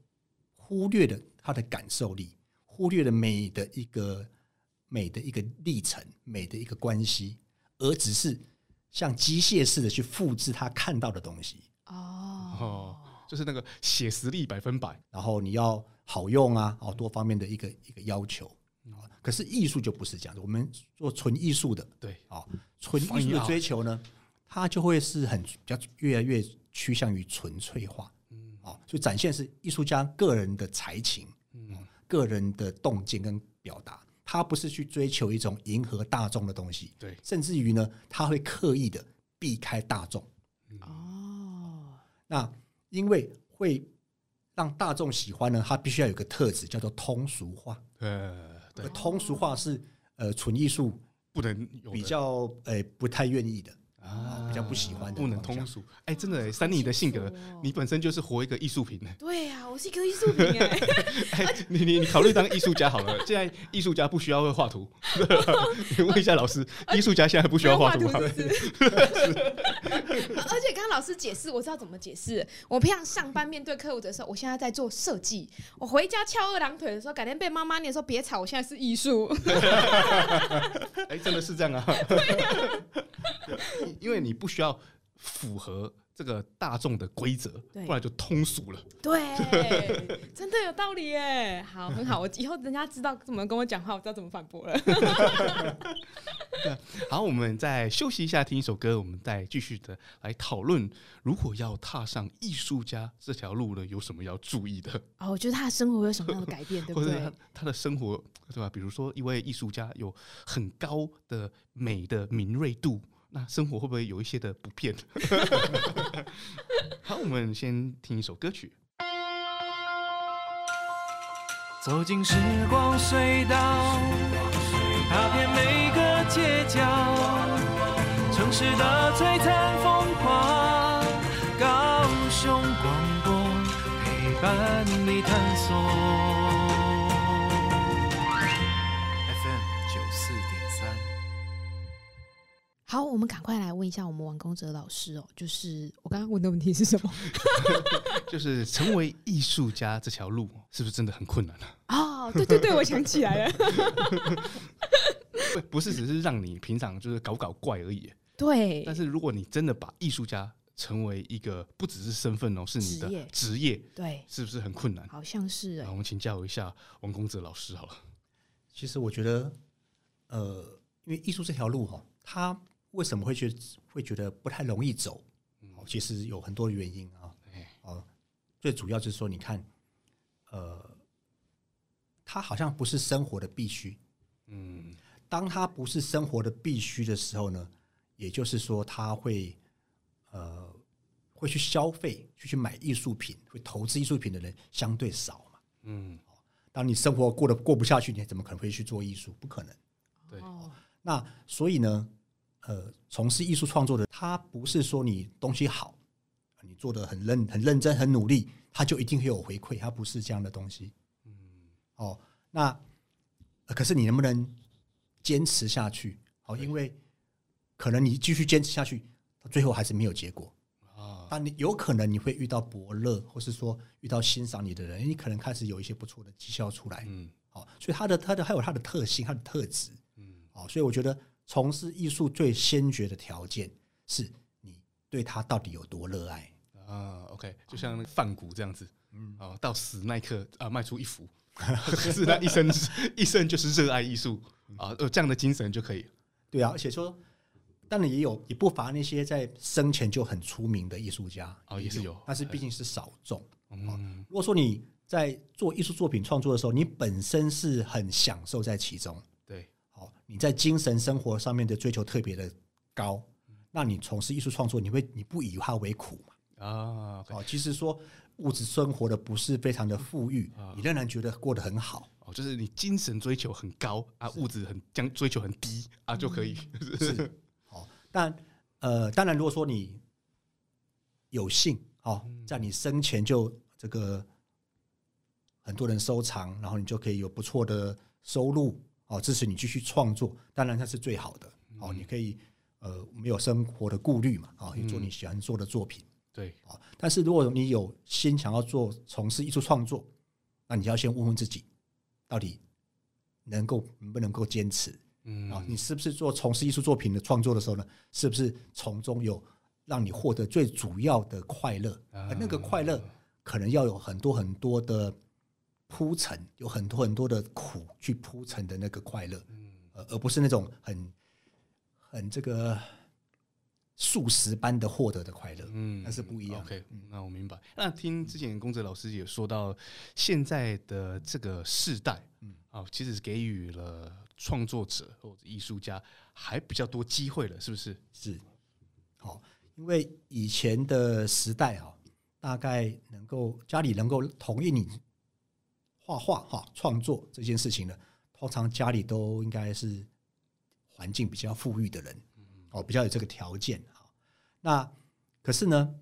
忽略了他的感受力，忽略了美的一个美的一个历程，美的一个关系，而只是像机械似的去复制他看到的东西。哦，就是那个写实力百分百。然后你要好用啊，哦，多方面的一个一个要求啊。可是艺术就不是这样子，我们做纯艺术的，对，啊，纯艺术的追求呢，它就会是很比较越来越趋向于纯粹化，嗯，啊，就展现是艺术家个人的才情，嗯，个人的洞见跟表达，他不是去追求一种迎合大众的东西，对，甚至于呢，他会刻意的避开大众。哦，那因为会让大众喜欢呢，它必须要有个特质叫做通俗化。呃，通俗化是呃纯艺术不能有比较呃不太愿意的。啊比较不喜欢的不能通俗。哎，真的，三妮的性格你本身就是活一个艺术品。对啊，我是一个艺术品哎。哎，你你你考虑当艺术家好了。现在艺术家不需要会画图，你问一下老师，艺术家现在不需要画图吗？而且刚刚老师解释，我知道怎么解释。我平常上班面对客户的时候，我现在在做设计；我回家翘二郎腿的时候，改天被妈妈念说别吵，我现在是艺术。哎，真的是这样啊。因为你不需要符合这个大众的规则，不然就通俗了。对，真的有道理耶。好，很好，我以后人家知道怎么跟我讲话，我知道怎么反驳了。好，我们再休息一下，听一首歌，我们再继续的来讨论，如果要踏上艺术家这条路呢，有什么要注意的，哦，我觉得他的生活有什么样的改变，对不对或者他？他的生活，对吧？比如说，一位艺术家有很高的美的敏锐度。那生活会不会有一些的不便？好，我们先听一首歌曲。走进时光隧道，踏遍每个街角，城市的璀璨风华，高雄广播陪伴你探索。好，我们赶快来问一下我们王恭哲老师哦，就是我刚刚问的问题是什么？就是成为艺术家这条路是不是真的很困难呢？哦，对对对，我想起来了，不 不是只是让你平常就是搞搞怪而已。对，但是如果你真的把艺术家成为一个不只是身份哦，是你的职业对，是不是很困难？好像是我，们请教一下王公哲老师好了。其实我觉得，呃，因为艺术这条路哈，它为什么会觉得会觉得不太容易走？哦，其实有很多原因啊。最主要就是说，你看，呃，它好像不是生活的必须。嗯，当它不是生活的必须的时候呢，也就是说，他会呃会去消费、去去买艺术品、会投资艺术品的人相对少嘛。嗯，当你生活过得过不下去，你怎么可能会去做艺术？不可能。对，哦，那所以呢，呃，从事艺术创作的，他不是说你东西好，你做的很认很认真很努力，他就一定会有回馈，他不是这样的东西。嗯，哦，那、呃可是你能不能坚持下去？哦，因为可能你继续坚持下去，到最后还是没有结果。啊，但你有可能你会遇到伯乐，或是说遇到欣赏你的人，你可能开始有一些不错的绩效出来。嗯好、所以他的他的还有他的特性，他的特质。嗯，好，所以我觉得从事艺术最先决的条件是你对它到底有多热爱。啊，OK，就像那个梵谷这样子，嗯，啊，到死那一刻啊，卖出一幅，可 是他一生一生就是热爱艺术啊，有，这样的精神就可以。对啊，而且说，当然也有也不乏那些在生前就很出名的艺术家哦也是有但是毕竟是少众。嗯，如果说你在做艺术作品创作的时候，你本身是很享受在其中，你在精神生活上面的追求特别的高，那你从事艺术创作，你会你不以它为苦嘛？啊哦，其实说物质生活的不是非常的富裕啊，你仍然觉得过得很好。哦，就是你精神追求很高啊，物质很将追求很低啊，就可以。是，哦，但呃，当然，如果说你有幸哦，在你生前就这个很多人收藏，然后你就可以有不错的收入哦，支持你继续创作，当然那是最好的哦，你可以呃没有生活的顾虑嘛，啊，也做你喜欢做的作品对，啊。但是如果你有心想要做从事艺术创作，那你要先问问自己，到底能够能不能够坚持。嗯啊，你是不是做从事艺术作品的创作的时候呢？是不是从中有让你获得最主要的快乐？而那个快乐可能要有很多很多的铺陈，有很多很多的苦去铺陈的那个快乐，嗯，而不是那种很很这个速食般的获得的快乐，嗯那是不一样的。OK，那我明白。那听之前公哲老师也说到，现在的这个世代，嗯，啊，其实给予了创作者或者艺术家还比较多机会了，是不是？是，好，因为以前的时代啊，大概能够家里能够同意你画画哈创作这件事情呢，通常家里都应该是环境比较富裕的人哦，比较有这个条件。那可是呢，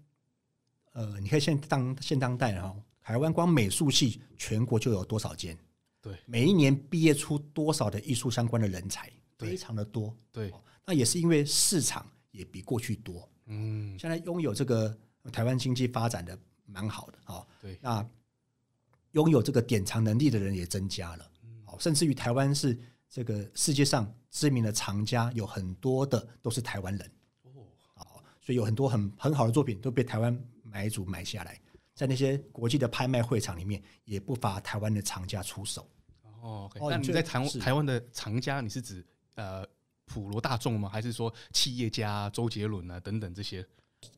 呃，你看现当现当代哈，台湾光美术系全国就有多少间？对，每一年毕业出多少的艺术相关的人才，非常的多。对，那也是因为市场也比过去多。嗯，现在拥有这个台湾经济发展的蛮好的啊。对，那拥有这个典藏能力的人也增加了。哦，甚至于台湾是这个世界上知名的藏家，有很多的都是台湾人。哦所以有很多很很好的作品都被台湾买主买下来，在那些国际的拍卖会场里面，也不乏台湾的藏家出手。哦，那、你在台湾台湾的藏家，你是指呃普罗大众吗？还是说企业家周杰伦啊等等这些？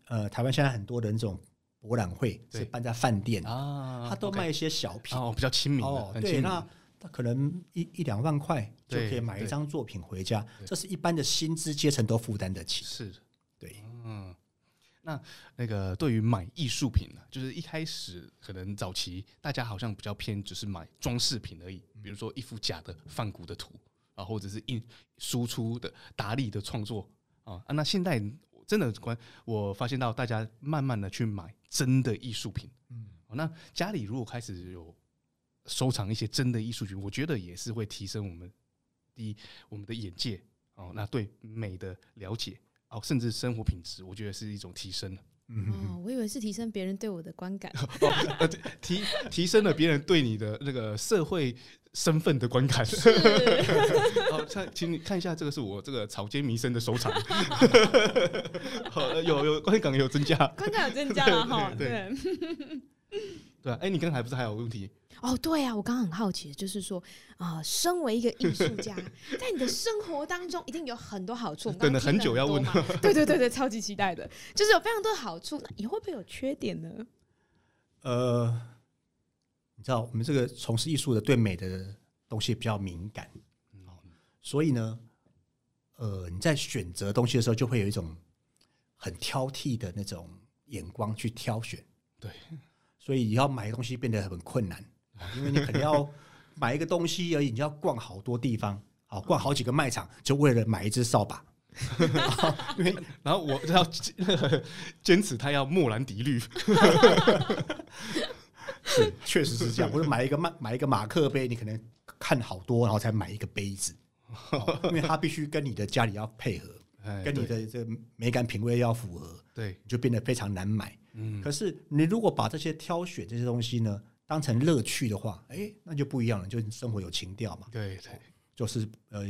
呃，台湾现在很多的那种博览会是办在饭店啊，他都卖一些小品哦，比较亲民哦。对，那他可能一一两万块就可以买一张作品回家，这是一般的薪资阶层都负担得起。是的，对。嗯，那那个对于买艺术品呢，就是一开始可能早期大家好像比较偏，只是买装饰品而已，比如说一幅假的梵谷的图啊，或者是印输出的达利的创作啊。那现在真的关，我发现到大家慢慢的去买真的艺术品。嗯，那家里如果开始有收藏一些真的艺术品，我觉得也是会提升我们第一我们的眼界哦，那对美的了解。哦，甚至生活品质，我觉得是一种提升。嗯，哦，我以为是提升别人对我的观感，哦、提提升了别人对你的那个社会身份的观感。好，请你看一下，这个是我这个草间弥生的收藏。好，有有观感有增加，观感有增加了哈。对对啊，哎，你刚才不是还有问题？哦，对啊，我刚刚很好奇，就是说啊、呃，身为一个艺术家，在你的生活当中一定有很多好处。等了很久要问，对对对对，超级期待的，就是有非常多的好处，那你会不会有缺点呢？呃，你知道我们这个从事艺术的，对美的东西比较敏感，嗯，所以呢，呃，你在选择东西的时候，就会有一种很挑剔的那种眼光去挑选，对，所以你要买东西变得很困难。因为你可能要买一个东西而已，你要逛好多地方，好逛好几个卖场，就为了买一支扫把。因 为然后我要坚持他要莫兰迪绿，是 确实是这样。或者买一个买买一个马克杯，你可能看好多，然后才买一个杯子，因为它必须跟你的家里要配合，跟你的这个美感品味要符合，对，就变得非常难买。嗯，可是你如果把这些挑选这些东西呢，当成乐趣的话，哎、欸，那就不一样了，就生活有情调嘛。对对，就是呃，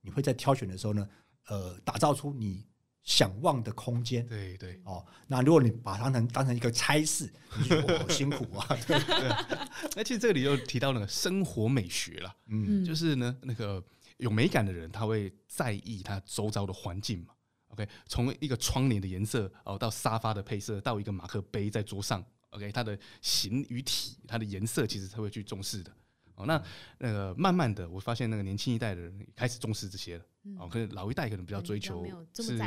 你会在挑选的时候呢，呃，打造出你想望的空间。对对，哦，那如果你把它当成当成一个差事，你觉得我好辛苦啊。对，那其实这里又提到那个生活美学了，嗯，就是呢，那个有美感的人，他会在意他周遭的环境嘛。OK，从一个窗帘的颜色哦，到沙发的配色，到一个马克杯在桌上。OK，它的形与体，它的颜色其实他会去重视的。哦，那那个慢慢的，我发现那个年轻一代的人开始重视这些了。哦，可是老一代可能比较追求是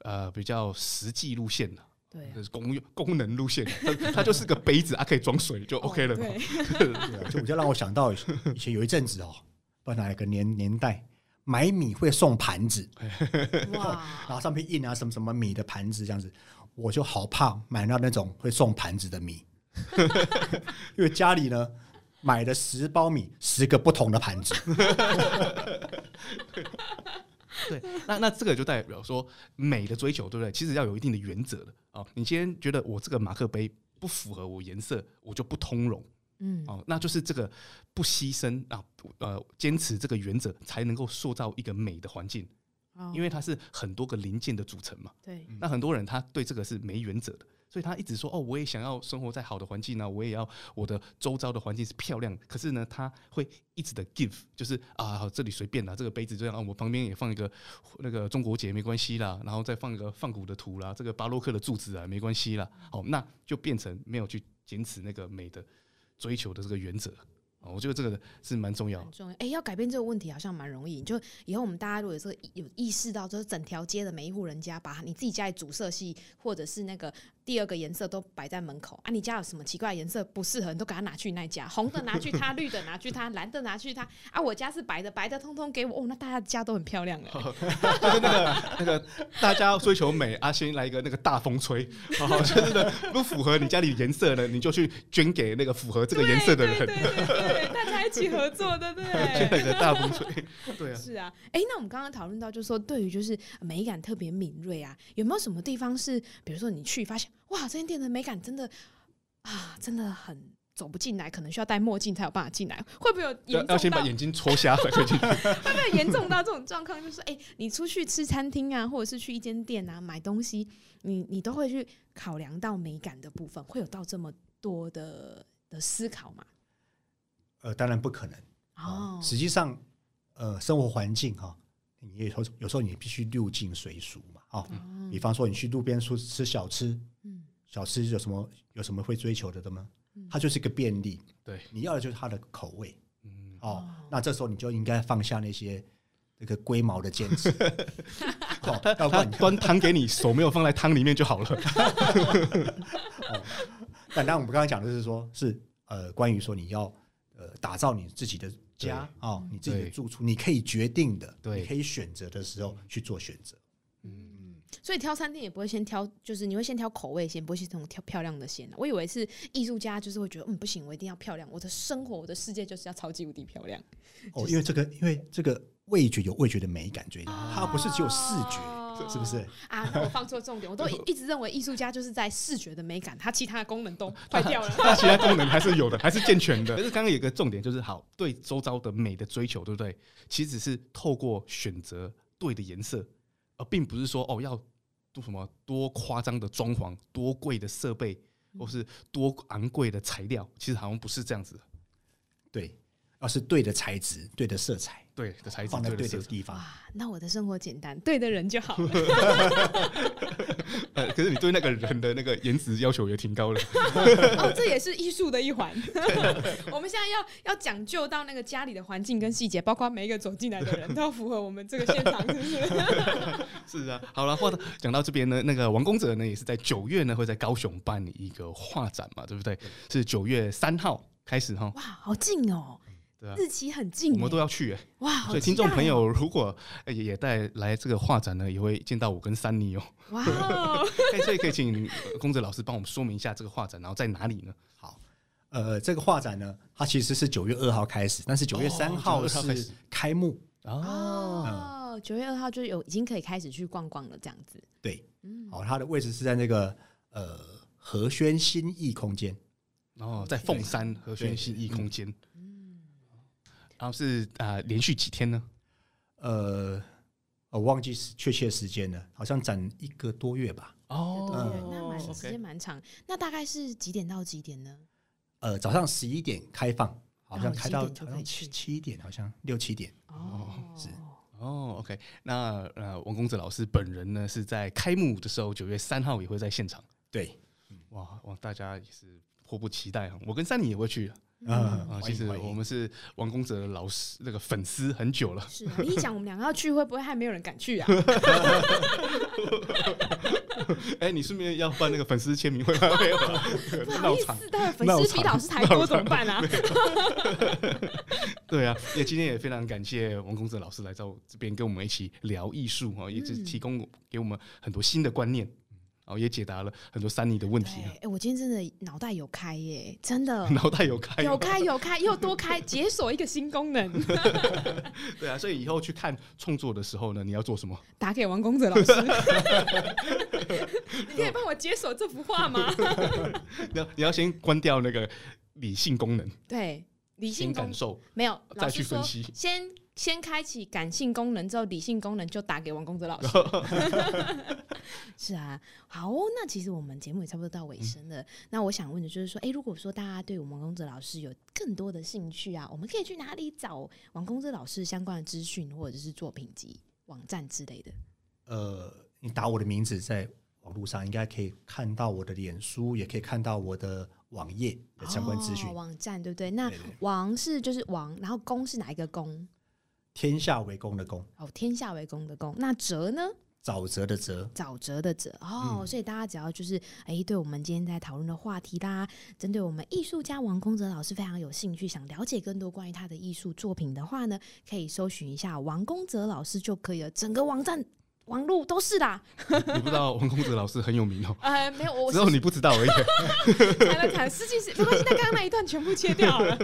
呃比较实际路线的，对，就是功用功能路线。它它就是个杯子啊，可以装水就 OK 了嘛。对，就比较让我想到以前有一阵子哦，不知道哪一个年年代买米会送盘子，哇，然后上面印啊什么什么米的盘子这样子。我就好怕买到那种会送盘子的米，因为家里呢买了十包米，十个不同的盘子。对，那那这个就代表说美的追求，对不对？其实要有一定的原则的哦。你今天觉得我这个马克杯不符合我颜色，我就不通融。嗯，哦，那就是这个不牺牲啊，呃，坚持这个原则，才能够塑造一个美的环境。因为它是很多个零件的组成嘛，对，那很多人他对这个是没原则的，所以他一直说哦，我也想要生活在好的环境呢，我也要我的周遭的环境是漂亮。可是呢，他会一直的 give，就是啊，这里随便啦，这个杯子这样啊，我旁边也放一个那个中国结没关系啦，然后再放一个放古的图啦，这个巴洛克的柱子啊没关系啦，哦，那就变成没有去坚持那个美的追求的这个原则。我觉得这个是蛮重要，重要。哎，要改变这个问题好像蛮容易。就以后我们大家如果有有意识到，就是整条街的每一户人家，把你自己家里主色系或者是那个第二个颜色都摆在门口。啊，你家有什么奇怪颜色不适合，你都给他拿去那家，红的拿去他，绿的拿去他，蓝的拿去他啊，我家是白的，白的通通给我。哦，那大家家都很漂亮哎，就是那个那个大家要追求美啊，先来一个那个大风吹，哦，就是的不符合你家里颜色的，你就去捐给那个符合这个颜色的人，对对对对对，大家一起合作的，对，那个大风吹，对啊，是啊，哎，那我们刚刚讨论到，就是说对于就是美感特别敏锐啊，有没有什么地方是，比如说你去发现，哇，这间店的美感真的啊，真的很走不进来，可能需要戴墨镜才有办法进来，会不会有严重到？要先把眼睛戳瞎才可以。会不会严重到这种状况？就是哎、欸，你出去吃餐厅啊，或者是去一间店啊买东西，你你都会去考量到美感的部分，会有到这么多的的思考吗？呃，当然不可能哦。实际上，呃，生活环境哈，你也有有时候你必须入境随俗嘛，哦，比方说你去路边出吃小吃，嗯，小吃有什么有什么会追求的的吗？它就是一个便利，对，你要的就是它的口味，嗯，哦，那这时候你就应该放下那些那个龟毛的坚持，他他端汤给你，手没有放在汤里面就好了。哦，但当然我们刚刚讲的是说，是呃，关于说你要。呃，打造你自己的家哦，你自己的住处，你可以决定的，你可以选择的时候去做选择。嗯，所以挑餐厅也不会先挑，就是你会先挑口味先，不会先从挑漂亮的先。我以为是艺术家，就是会觉得嗯，不行，我一定要漂亮，我的生活，我的世界就是要超级无敌漂亮。哦，因为这个，因为这个味觉有味觉的美感，觉得它不是只有视觉。是不是啊？我放错重点，我都 一直认为艺术家就是在视觉的美感，他其他的功能都坏掉了。那其他功能还是有的，还是健全的。可是刚刚有个重点，就是好对周遭的美的追求，对不对？其实是透过选择对的颜色，而并不是说哦要多什么多夸张的装潢、多贵的设备，或是多昂贵的材料。其实好像不是这样子的。对，而是对的材质、对的色彩。对的材质放在对的地方。哇，那我的生活简单，对的人就好了。呃，可是你对那个人的那个颜值要求也挺高的。哦，这也是艺术的一环。我们现在要要讲究到那个家里的环境跟细节，包括每一个走进来的人都要符合我们这个现场，是不是？是啊。好了，话讲到这边呢，那个王公哲呢也是在九月呢会在高雄办理一个画展嘛，对不对？是九月三号开始哈。哇，好近哦。啊、日期很近，我们都要去哎、欸！哇，所以听众朋友如果也带来这个画展呢，也会见到我跟珊妮哦。哇 以可以请公子老师帮我们说明一下这个画展，然后在哪里呢？好，呃，这个画展呢，它其实是九月二号开始，但是九月三号是开幕哦。九、嗯、月二号就有已经可以开始去逛逛了，这样子。对，嗯，好，它的位置是在那个呃和轩新意空间，哦，在凤山和轩新意空间。然后是啊、呃，连续几天呢？呃，我忘记确切时间了，好像展一个多月吧。哦，嗯、那蛮时间蛮长。那大概是几点到几点呢？呃，早上十一点开放，好像开到好像七七点，好像六七点。哦，是哦，OK。那呃，王公子老师本人呢，是在开幕的时候，九月三号也会在现场。对，哇哇，大家也是迫不及待啊！我跟三妮也会去。嗯、啊，其实我们是王公哲老师那个粉丝很久了。是啊，你一讲我们两个要去，会不会还没有人敢去啊？哎、欸，你顺便要办那个粉丝签名会吗？没有，不好意思，但粉丝比老师太多怎么办啊？对啊，也今天也非常感谢王公哲老师来到这边跟我们一起聊艺术啊，也是提供给我们很多新的观念。哦，也解答了很多三妮的问题。哎、欸，我今天真的脑袋有开耶，真的脑袋有开，有开有开，又多开解锁一个新功能。对啊，所以以后去看创作的时候呢，你要做什么？打给王公哲老师。你可以帮我解锁这幅画吗？你要你要先关掉那个理性功能。对，理性感受没有，再去分析。先先开启感性功能之后，理性功能就打给王公子老师。是啊，好，那其实我们节目也差不多到尾声了。嗯、那我想问的就是说，哎、欸，如果说大家对我们王恭哲老师有更多的兴趣啊，我们可以去哪里找王公子老师相关的资讯或者是作品集、网站之类的？呃，你打我的名字在网络上，应该可以看到我的脸书，也可以看到我的网页的相关资讯、哦。网站对不对？那王是就是王，然后公是哪一个恭？天下为公的公。哦，天下为公的公。那哲呢？沼泽的泽，沼泽的泽哦，嗯、所以大家只要就是哎、欸，对我们今天在讨论的话题啦，针对我们艺术家王公泽老师非常有兴趣，想了解更多关于他的艺术作品的话呢，可以搜寻一下王公泽老师就可以了，整个网站。网路都是的，你不知道王公子老师很有名哦？哎，没有，我只有你不知道而已。才能看，实际是没关系，但刚刚那一段全部切掉了。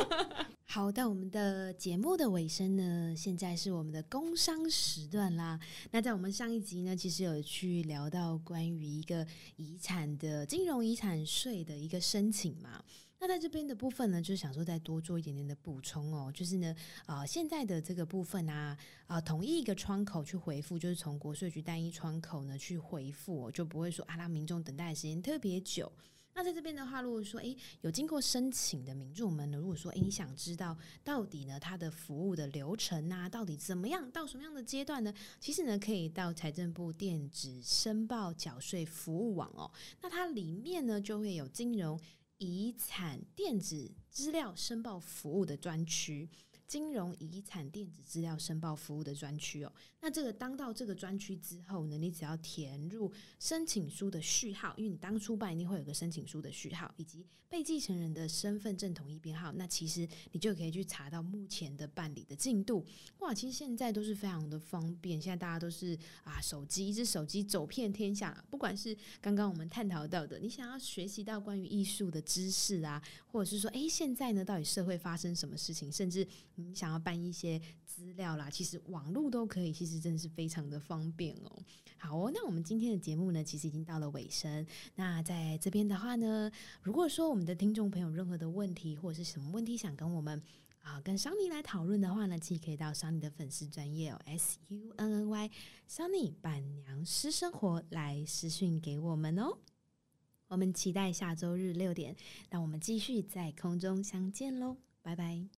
好，到我们的节目的尾声呢，现在是我们的工商时段啦。那在我们上一集呢，其实有去聊到关于一个遗产的金融遗产税的一个申请嘛。那在这边的部分呢，就是想说再多做一点点的补充哦，就是呢，啊、呃，现在的这个部分啊，啊、呃，统一一个窗口去回复，就是从国税局单一窗口呢去回复，就不会说啊，让民众等待的时间特别久。那在这边的话，如果说诶有经过申请的民众们呢，如果说诶你想知道到底呢它的服务的流程啊，到底怎么样，到什么样的阶段呢？其实呢，可以到财政部电子申报缴税服务网哦，那它里面呢就会有金融。遗产电子资料申报服务的专区。金融遗产电子资料申报服务的专区哦，那这个当到这个专区之后呢，你只要填入申请书的序号，因为你当初办一定会有个申请书的序号，以及被继承人的身份证统一编号，那其实你就可以去查到目前的办理的进度。哇，其实现在都是非常的方便，现在大家都是啊，手机一只手机走遍天下，不管是刚刚我们探讨到的，你想要学习到关于艺术的知识啊，或者是说，诶，现在呢到底社会发生什么事情，甚至。你想要办一些资料啦，其实网络都可以，其实真的是非常的方便哦。好哦，那我们今天的节目呢，其实已经到了尾声。那在这边的话呢，如果说我们的听众朋友任何的问题或者是什么问题想跟我们啊跟 Sunny 来讨论的话呢，其实可以到 Sunny 的粉丝专业哦，S U N N Y Sunny 板娘私生活来私讯给我们哦。我们期待下周日六点，让我们继续在空中相见喽，拜拜。